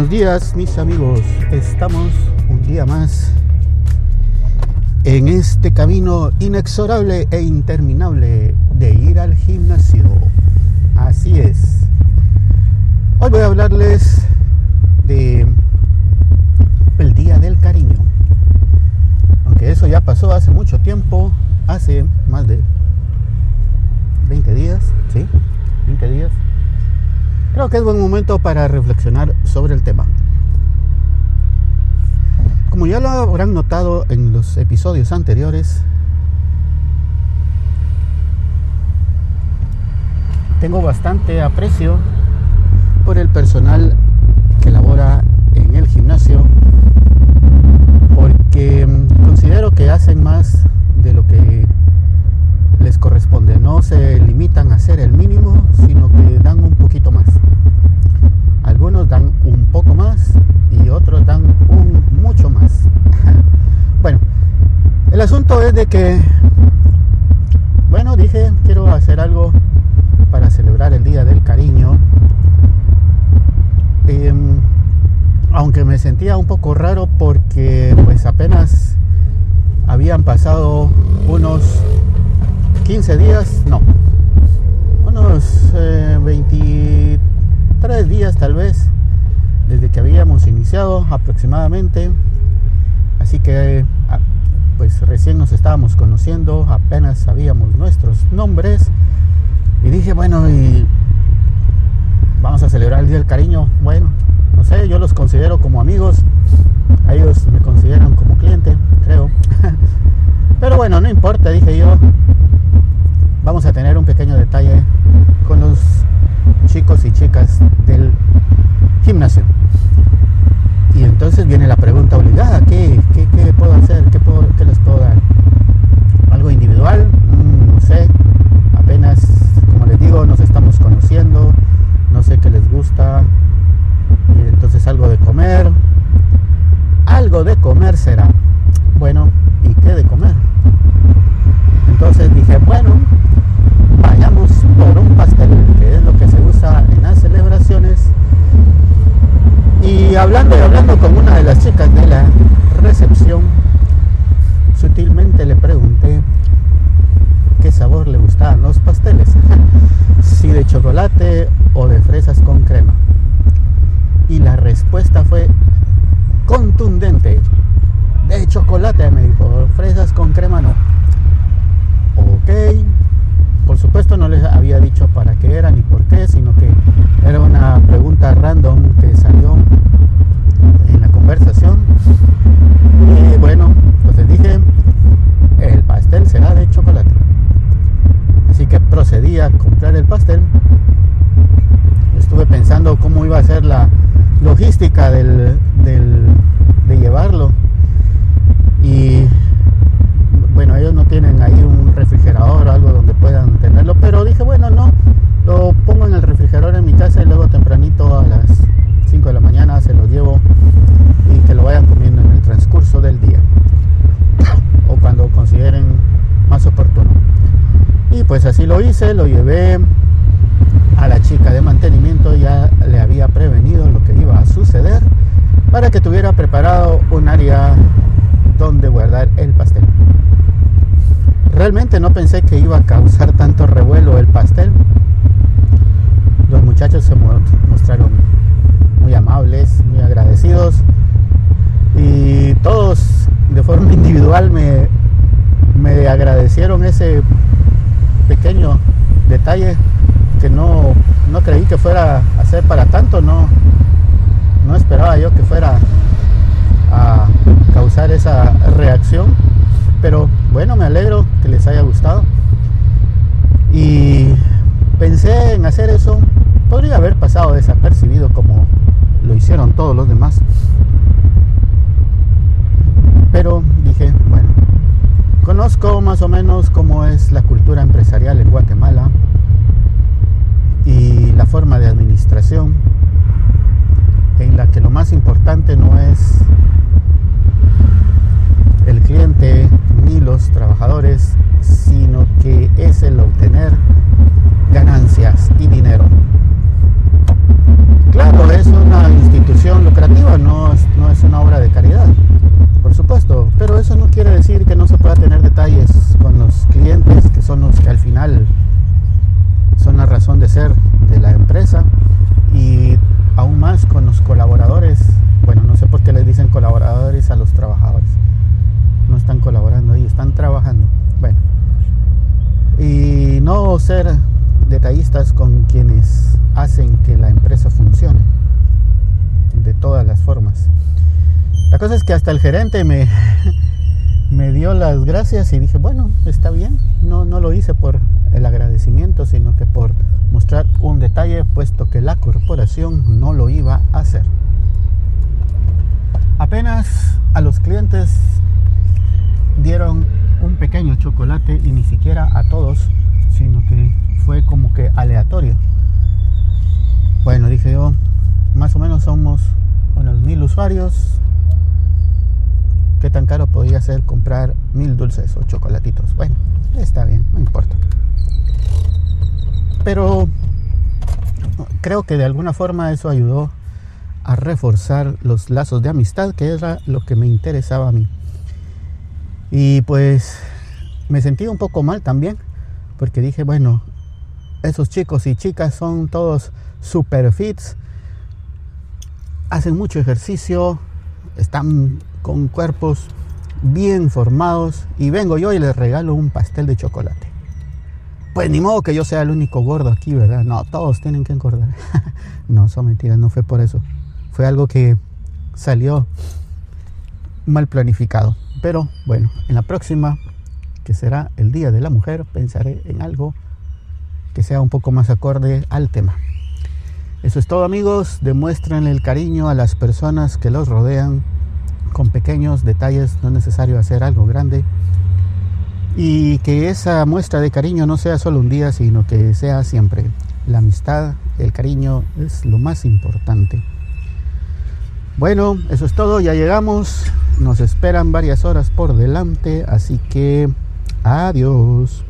buenos días mis amigos. Estamos un día más en este camino inexorable e interminable de ir al gimnasio. Así es. Hoy voy a hablarles de el Día del Cariño. Aunque eso ya pasó hace mucho tiempo, hace más de 20 días, ¿sí? 20 días Creo que es buen momento para reflexionar sobre el tema. Como ya lo habrán notado en los episodios anteriores, tengo bastante aprecio por el personal que labora en el gimnasio porque mm, considero que hacen más de lo que les corresponde. No se limitan a hacer el mínimo, sino que dan un poquito más. Algunos dan un poco más y otros dan un mucho más. bueno, el asunto es de que, bueno, dije, quiero hacer algo para celebrar el Día del Cariño. Em, aunque me sentía un poco raro porque pues apenas habían pasado unos 15 días, no, unos 23 eh, días tal vez, desde que habíamos iniciado aproximadamente. Así que pues recién nos estábamos conociendo, apenas sabíamos nuestros nombres. Y dije, bueno, y vamos a celebrar el Día del Cariño. Bueno, no sé, yo los considero como amigos. ellos me consideran como cliente, creo. Pero bueno, no importa, dije yo vamos a tener un pequeño detalle con los chicos y chicas del gimnasio. Entonces viene la pregunta obligada, ¿qué, qué, puedo hacer? ¿Qué, puedo, ¿Qué, les puedo dar? ¿Algo individual? Mm, no sé, apenas, como les digo, nos estamos conociendo, no sé qué les gusta, y entonces algo de comer. Algo de comer será. Bueno, ¿y qué de comer? Entonces dije, bueno, vayamos por un pastel, que es lo que se usa en las celebraciones. Y hablando y hablando con una de las chicas de la recepción, sutilmente le pregunté qué sabor le gustaban los pasteles, si de chocolate o de fresas con crema. Y la respuesta fue contundente. De chocolate, me dijo, fresas con crema no. Ok, por supuesto no les había dicho para qué era ni por qué, sino que era una pregunta random que salió en la conversación. Y bueno, entonces dije, el pastel será de chocolate. Así que procedí a comprar el pastel. Estuve pensando cómo iba a ser la logística del, de llevarlo. Y bueno, ellos no tienen ahí un refrigerador o algo donde puedan tenerlo, pero dije, bueno, no, lo pongo en el refrigerador en mi casa y luego tempranito a las 5 de la mañana se lo llevo y que lo vayan comiendo en el transcurso del día o cuando consideren más oportuno. Y pues así lo hice, lo llevé a la chica de mantenimiento, ya le había prevenido lo que iba a suceder para que tuviera preparado un área donde guardar el pastel. Realmente no pensé que iba a causar tanto revuelo el pastel. Los muchachos se mostraron muy amables, muy agradecidos y todos de forma individual me, me agradecieron ese pequeño detalle que no, no creí que fuera a ser para tanto, no, no esperaba yo que fuera a causar esa reacción pero bueno, me alegro que les haya gustado. Y pensé en hacer eso. Podría haber pasado desapercibido como lo hicieron todos los demás. Pero dije, bueno, conozco más o menos cómo es la cultura empresarial en Guatemala y la forma de administración en la que lo más importante no es el cliente ni los trabajadores, sino que es el obtener ganancias y dinero. Claro, es una institución lucrativa, no es, no es una obra de caridad, por supuesto, pero eso no quiere decir son los que al final son la razón de ser de la empresa y aún más con los colaboradores. Bueno, no sé por qué les dicen colaboradores a los trabajadores. No están colaborando ahí, están trabajando. Bueno, y no ser detallistas con quienes hacen que la empresa funcione de todas las formas. La cosa es que hasta el gerente me, me dio las gracias y dije, bueno, está bien, no, no lo hice por el agradecimiento, sino que por mostrar un detalle, puesto que la corporación no lo iba a hacer. Apenas a los clientes dieron un pequeño chocolate y ni siquiera a todos, sino que fue como que aleatorio. Bueno, dije yo, más o menos somos unos mil usuarios. ¿Qué tan caro podría ser comprar mil dulces o chocolatitos? Bueno, está bien, no importa. Pero creo que de alguna forma eso ayudó a reforzar los lazos de amistad, que era lo que me interesaba a mí. Y pues me sentí un poco mal también, porque dije, bueno, esos chicos y chicas son todos super fits, hacen mucho ejercicio, están con cuerpos bien formados y vengo yo y les regalo un pastel de chocolate. Pues ni modo que yo sea el único gordo aquí, ¿verdad? No, todos tienen que engordar. no, son mentiras, no fue por eso. Fue algo que salió mal planificado. Pero bueno, en la próxima, que será el Día de la Mujer, pensaré en algo que sea un poco más acorde al tema. Eso es todo amigos, demuestren el cariño a las personas que los rodean con pequeños detalles, no es necesario hacer algo grande. Y que esa muestra de cariño no sea solo un día, sino que sea siempre. La amistad, el cariño es lo más importante. Bueno, eso es todo, ya llegamos. Nos esperan varias horas por delante, así que adiós.